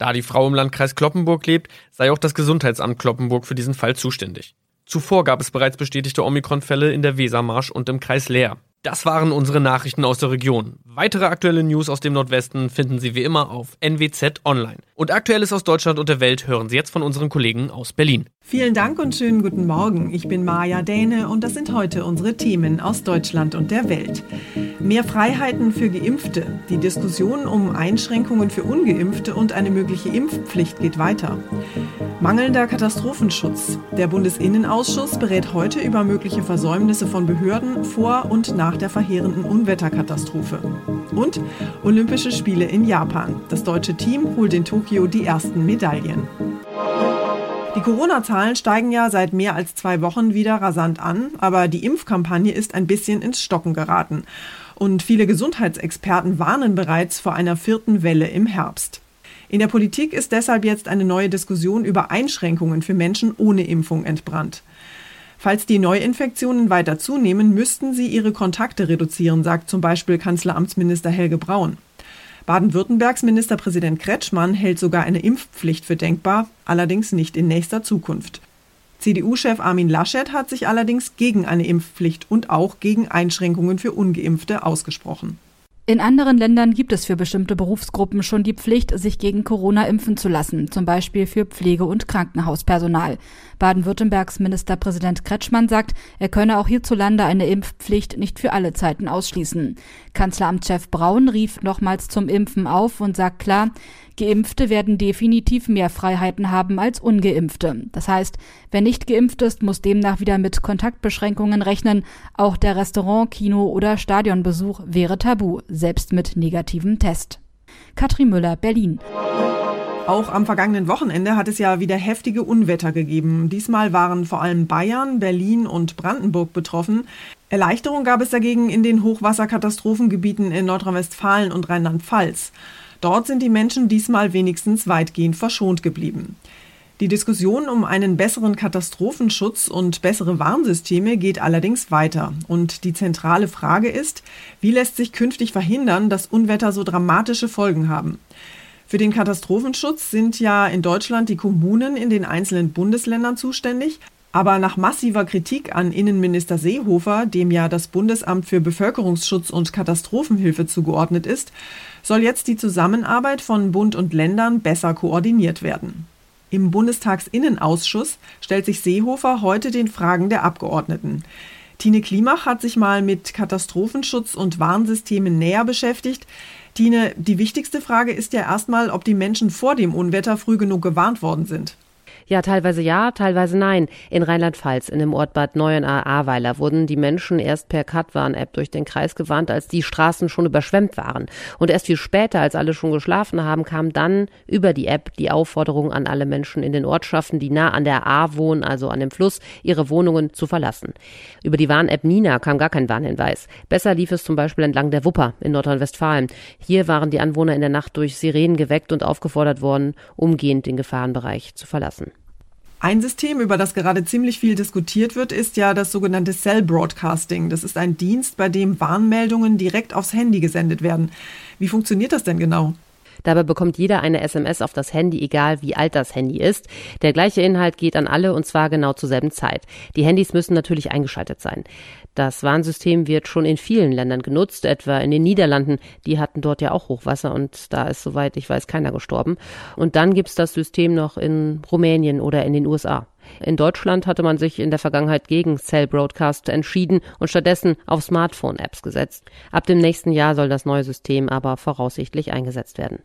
Da die Frau im Landkreis Kloppenburg lebt, sei auch das Gesundheitsamt Kloppenburg für diesen Fall zuständig. Zuvor gab es bereits bestätigte Omikron-Fälle in der Wesermarsch und im Kreis Leer. Das waren unsere Nachrichten aus der Region. Weitere aktuelle News aus dem Nordwesten finden Sie wie immer auf NWZ Online. Und Aktuelles aus Deutschland und der Welt hören Sie jetzt von unseren Kollegen aus Berlin. Vielen Dank und schönen guten Morgen. Ich bin Maja Däne und das sind heute unsere Themen aus Deutschland und der Welt. Mehr Freiheiten für Geimpfte. Die Diskussion um Einschränkungen für Ungeimpfte und eine mögliche Impfpflicht geht weiter. Mangelnder Katastrophenschutz. Der Bundesinnenausschuss berät heute über mögliche Versäumnisse von Behörden vor und nach der verheerenden Unwetterkatastrophe. Und Olympische Spiele in Japan. Das deutsche Team holt in Tokio die ersten Medaillen. Die Corona-Zahlen steigen ja seit mehr als zwei Wochen wieder rasant an, aber die Impfkampagne ist ein bisschen ins Stocken geraten. Und viele Gesundheitsexperten warnen bereits vor einer vierten Welle im Herbst. In der Politik ist deshalb jetzt eine neue Diskussion über Einschränkungen für Menschen ohne Impfung entbrannt. Falls die Neuinfektionen weiter zunehmen, müssten sie ihre Kontakte reduzieren, sagt zum Beispiel Kanzleramtsminister Helge Braun. Baden-Württembergs Ministerpräsident Kretschmann hält sogar eine Impfpflicht für denkbar, allerdings nicht in nächster Zukunft. CDU-Chef Armin Laschet hat sich allerdings gegen eine Impfpflicht und auch gegen Einschränkungen für ungeimpfte ausgesprochen. In anderen Ländern gibt es für bestimmte Berufsgruppen schon die Pflicht, sich gegen Corona impfen zu lassen, zum Beispiel für Pflege- und Krankenhauspersonal. Baden-Württembergs Ministerpräsident Kretschmann sagt, er könne auch hierzulande eine Impfpflicht nicht für alle Zeiten ausschließen. Kanzleramtschef Braun rief nochmals zum Impfen auf und sagt klar, Geimpfte werden definitiv mehr Freiheiten haben als ungeimpfte. Das heißt, wer nicht geimpft ist, muss demnach wieder mit Kontaktbeschränkungen rechnen. Auch der Restaurant, Kino oder Stadionbesuch wäre tabu, selbst mit negativem Test. Katrin Müller, Berlin. Auch am vergangenen Wochenende hat es ja wieder heftige Unwetter gegeben. Diesmal waren vor allem Bayern, Berlin und Brandenburg betroffen. Erleichterung gab es dagegen in den Hochwasserkatastrophengebieten in Nordrhein-Westfalen und Rheinland-Pfalz. Dort sind die Menschen diesmal wenigstens weitgehend verschont geblieben. Die Diskussion um einen besseren Katastrophenschutz und bessere Warnsysteme geht allerdings weiter. Und die zentrale Frage ist, wie lässt sich künftig verhindern, dass Unwetter so dramatische Folgen haben? Für den Katastrophenschutz sind ja in Deutschland die Kommunen in den einzelnen Bundesländern zuständig. Aber nach massiver Kritik an Innenminister Seehofer, dem ja das Bundesamt für Bevölkerungsschutz und Katastrophenhilfe zugeordnet ist, soll jetzt die Zusammenarbeit von Bund und Ländern besser koordiniert werden. Im Bundestagsinnenausschuss stellt sich Seehofer heute den Fragen der Abgeordneten. Tine Klimach hat sich mal mit Katastrophenschutz und Warnsystemen näher beschäftigt. Tine, die wichtigste Frage ist ja erstmal, ob die Menschen vor dem Unwetter früh genug gewarnt worden sind. Ja, teilweise ja, teilweise nein. In Rheinland-Pfalz, in dem Ort Bad Neuenahr-Ahrweiler, wurden die Menschen erst per Katwarn-App durch den Kreis gewarnt, als die Straßen schon überschwemmt waren. Und erst viel später, als alle schon geschlafen haben, kam dann über die App die Aufforderung an alle Menschen in den Ortschaften, die nah an der Ahr wohnen, also an dem Fluss, ihre Wohnungen zu verlassen. Über die Warn-App Nina kam gar kein Warnhinweis. Besser lief es zum Beispiel entlang der Wupper in Nordrhein-Westfalen. Hier waren die Anwohner in der Nacht durch Sirenen geweckt und aufgefordert worden, umgehend den Gefahrenbereich zu verlassen. Ein System, über das gerade ziemlich viel diskutiert wird, ist ja das sogenannte Cell Broadcasting. Das ist ein Dienst, bei dem Warnmeldungen direkt aufs Handy gesendet werden. Wie funktioniert das denn genau? Dabei bekommt jeder eine SMS auf das Handy, egal wie alt das Handy ist. Der gleiche Inhalt geht an alle und zwar genau zur selben Zeit. Die Handys müssen natürlich eingeschaltet sein. Das Warnsystem wird schon in vielen Ländern genutzt, etwa in den Niederlanden. Die hatten dort ja auch Hochwasser und da ist, soweit ich weiß, keiner gestorben. Und dann gibt's das System noch in Rumänien oder in den USA. In Deutschland hatte man sich in der Vergangenheit gegen Cell Broadcast entschieden und stattdessen auf Smartphone-Apps gesetzt. Ab dem nächsten Jahr soll das neue System aber voraussichtlich eingesetzt werden.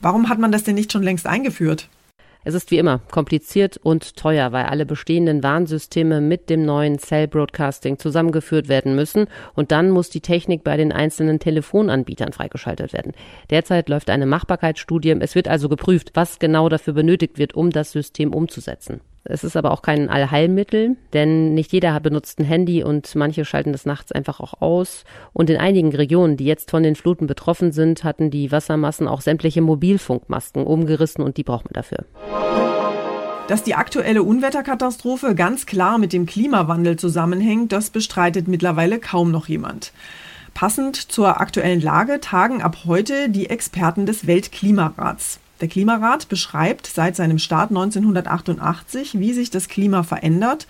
Warum hat man das denn nicht schon längst eingeführt? Es ist wie immer kompliziert und teuer, weil alle bestehenden Warnsysteme mit dem neuen Cell Broadcasting zusammengeführt werden müssen und dann muss die Technik bei den einzelnen Telefonanbietern freigeschaltet werden. Derzeit läuft eine Machbarkeitsstudie. Es wird also geprüft, was genau dafür benötigt wird, um das System umzusetzen. Es ist aber auch kein Allheilmittel, denn nicht jeder benutzt ein Handy und manche schalten das nachts einfach auch aus. Und in einigen Regionen, die jetzt von den Fluten betroffen sind, hatten die Wassermassen auch sämtliche Mobilfunkmasken umgerissen und die braucht man dafür. Dass die aktuelle Unwetterkatastrophe ganz klar mit dem Klimawandel zusammenhängt, das bestreitet mittlerweile kaum noch jemand. Passend zur aktuellen Lage tagen ab heute die Experten des Weltklimarats. Der Klimarat beschreibt seit seinem Start 1988, wie sich das Klima verändert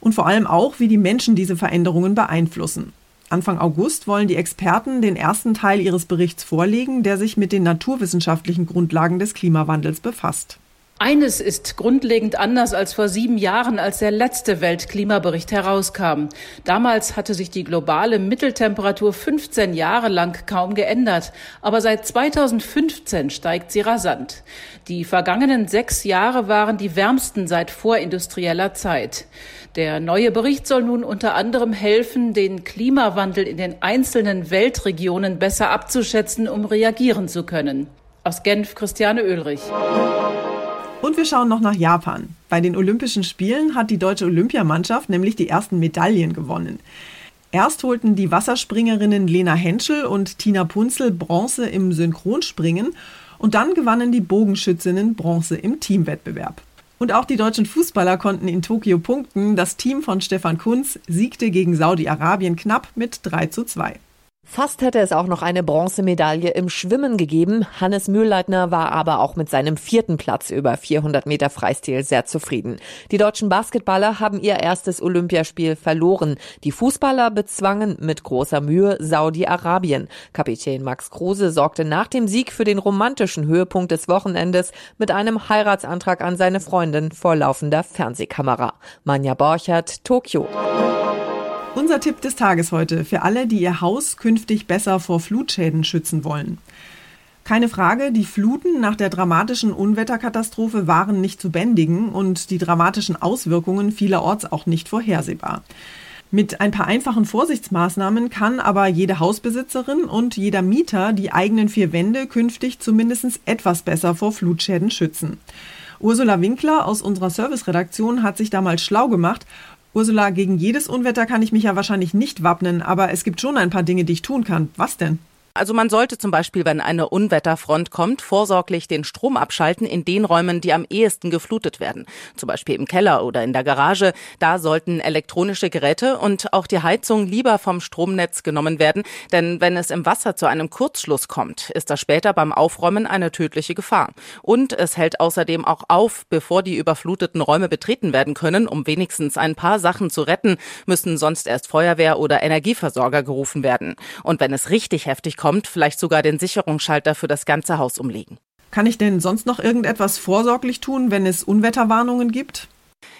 und vor allem auch, wie die Menschen diese Veränderungen beeinflussen. Anfang August wollen die Experten den ersten Teil ihres Berichts vorlegen, der sich mit den naturwissenschaftlichen Grundlagen des Klimawandels befasst. Eines ist grundlegend anders als vor sieben Jahren, als der letzte Weltklimabericht herauskam. Damals hatte sich die globale Mitteltemperatur 15 Jahre lang kaum geändert, aber seit 2015 steigt sie rasant. Die vergangenen sechs Jahre waren die wärmsten seit vorindustrieller Zeit. Der neue Bericht soll nun unter anderem helfen, den Klimawandel in den einzelnen Weltregionen besser abzuschätzen, um reagieren zu können. Aus Genf Christiane Oehlrich. Und wir schauen noch nach Japan. Bei den Olympischen Spielen hat die deutsche Olympiamannschaft nämlich die ersten Medaillen gewonnen. Erst holten die Wasserspringerinnen Lena Henschel und Tina Punzel Bronze im Synchronspringen und dann gewannen die Bogenschützinnen Bronze im Teamwettbewerb. Und auch die deutschen Fußballer konnten in Tokio punkten. Das Team von Stefan Kunz siegte gegen Saudi-Arabien knapp mit 3 zu 2. Fast hätte es auch noch eine Bronzemedaille im Schwimmen gegeben. Hannes Mühlleitner war aber auch mit seinem vierten Platz über 400 Meter Freistil sehr zufrieden. Die deutschen Basketballer haben ihr erstes Olympiaspiel verloren. Die Fußballer bezwangen mit großer Mühe Saudi-Arabien. Kapitän Max Kruse sorgte nach dem Sieg für den romantischen Höhepunkt des Wochenendes mit einem Heiratsantrag an seine Freundin vor laufender Fernsehkamera. Manja Borchert, Tokio. Unser Tipp des Tages heute für alle, die ihr Haus künftig besser vor Flutschäden schützen wollen. Keine Frage, die Fluten nach der dramatischen Unwetterkatastrophe waren nicht zu bändigen und die dramatischen Auswirkungen vielerorts auch nicht vorhersehbar. Mit ein paar einfachen Vorsichtsmaßnahmen kann aber jede Hausbesitzerin und jeder Mieter die eigenen vier Wände künftig zumindest etwas besser vor Flutschäden schützen. Ursula Winkler aus unserer Serviceredaktion hat sich damals schlau gemacht Ursula, gegen jedes Unwetter kann ich mich ja wahrscheinlich nicht wappnen, aber es gibt schon ein paar Dinge, die ich tun kann. Was denn? Also man sollte zum Beispiel, wenn eine Unwetterfront kommt, vorsorglich den Strom abschalten in den Räumen, die am ehesten geflutet werden. Zum Beispiel im Keller oder in der Garage. Da sollten elektronische Geräte und auch die Heizung lieber vom Stromnetz genommen werden. Denn wenn es im Wasser zu einem Kurzschluss kommt, ist das später beim Aufräumen eine tödliche Gefahr. Und es hält außerdem auch auf, bevor die überfluteten Räume betreten werden können, um wenigstens ein paar Sachen zu retten, müssen sonst erst Feuerwehr oder Energieversorger gerufen werden. Und wenn es richtig heftig kommt, vielleicht sogar den Sicherungsschalter für das ganze Haus umlegen. Kann ich denn sonst noch irgendetwas vorsorglich tun, wenn es Unwetterwarnungen gibt?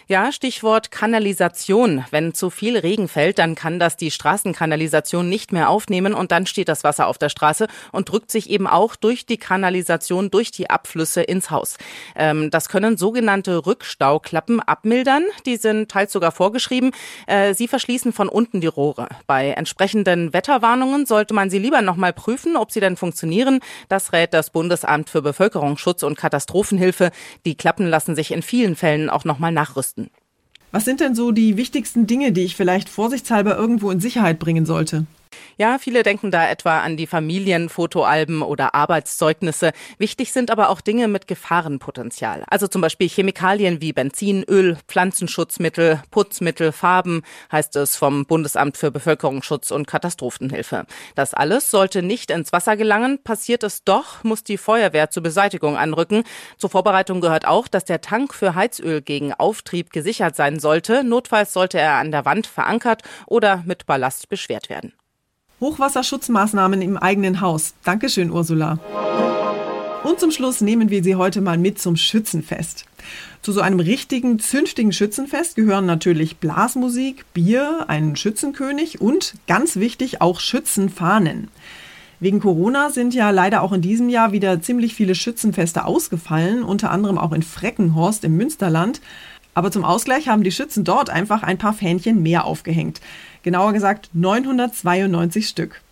Ja, Stichwort Kanalisation. Wenn zu viel Regen fällt, dann kann das die Straßenkanalisation nicht mehr aufnehmen und dann steht das Wasser auf der Straße und drückt sich eben auch durch die Kanalisation, durch die Abflüsse ins Haus. Ähm, das können sogenannte Rückstauklappen abmildern. Die sind teils sogar vorgeschrieben. Äh, sie verschließen von unten die Rohre. Bei entsprechenden Wetterwarnungen sollte man sie lieber nochmal prüfen, ob sie denn funktionieren. Das rät das Bundesamt für Bevölkerungsschutz und Katastrophenhilfe. Die Klappen lassen sich in vielen Fällen auch nochmal nachrüsten. Was sind denn so die wichtigsten Dinge, die ich vielleicht vorsichtshalber irgendwo in Sicherheit bringen sollte? Ja, viele denken da etwa an die Familienfotoalben oder Arbeitszeugnisse. Wichtig sind aber auch Dinge mit Gefahrenpotenzial. Also zum Beispiel Chemikalien wie Benzin, Öl, Pflanzenschutzmittel, Putzmittel, Farben, heißt es vom Bundesamt für Bevölkerungsschutz und Katastrophenhilfe. Das alles sollte nicht ins Wasser gelangen. Passiert es doch, muss die Feuerwehr zur Beseitigung anrücken. Zur Vorbereitung gehört auch, dass der Tank für Heizöl gegen Auftrieb gesichert sein sollte. Notfalls sollte er an der Wand verankert oder mit Ballast beschwert werden. Hochwasserschutzmaßnahmen im eigenen Haus. Dankeschön, Ursula. Und zum Schluss nehmen wir Sie heute mal mit zum Schützenfest. Zu so einem richtigen, zünftigen Schützenfest gehören natürlich Blasmusik, Bier, ein Schützenkönig und, ganz wichtig, auch Schützenfahnen. Wegen Corona sind ja leider auch in diesem Jahr wieder ziemlich viele Schützenfeste ausgefallen, unter anderem auch in Freckenhorst im Münsterland. Aber zum Ausgleich haben die Schützen dort einfach ein paar Fähnchen mehr aufgehängt. Genauer gesagt 992 Stück.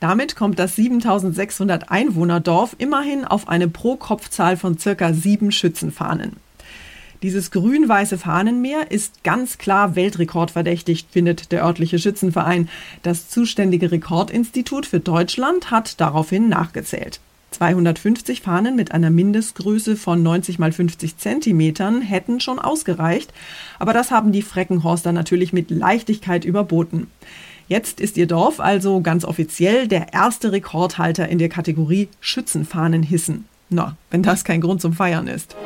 Damit kommt das 7600 Einwohnerdorf immerhin auf eine Pro-Kopf-Zahl von circa sieben Schützenfahnen. Dieses grün-weiße Fahnenmeer ist ganz klar weltrekordverdächtig, findet der örtliche Schützenverein. Das zuständige Rekordinstitut für Deutschland hat daraufhin nachgezählt. 250 Fahnen mit einer Mindestgröße von 90 mal 50 Zentimetern hätten schon ausgereicht, aber das haben die Freckenhorster natürlich mit Leichtigkeit überboten. Jetzt ist ihr Dorf also ganz offiziell der erste Rekordhalter in der Kategorie Schützenfahnen hissen. Na, wenn das kein Grund zum Feiern ist.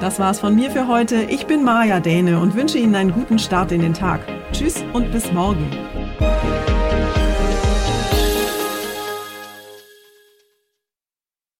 Das war's von mir für heute. Ich bin Maja Däne und wünsche Ihnen einen guten Start in den Tag. Tschüss und bis morgen.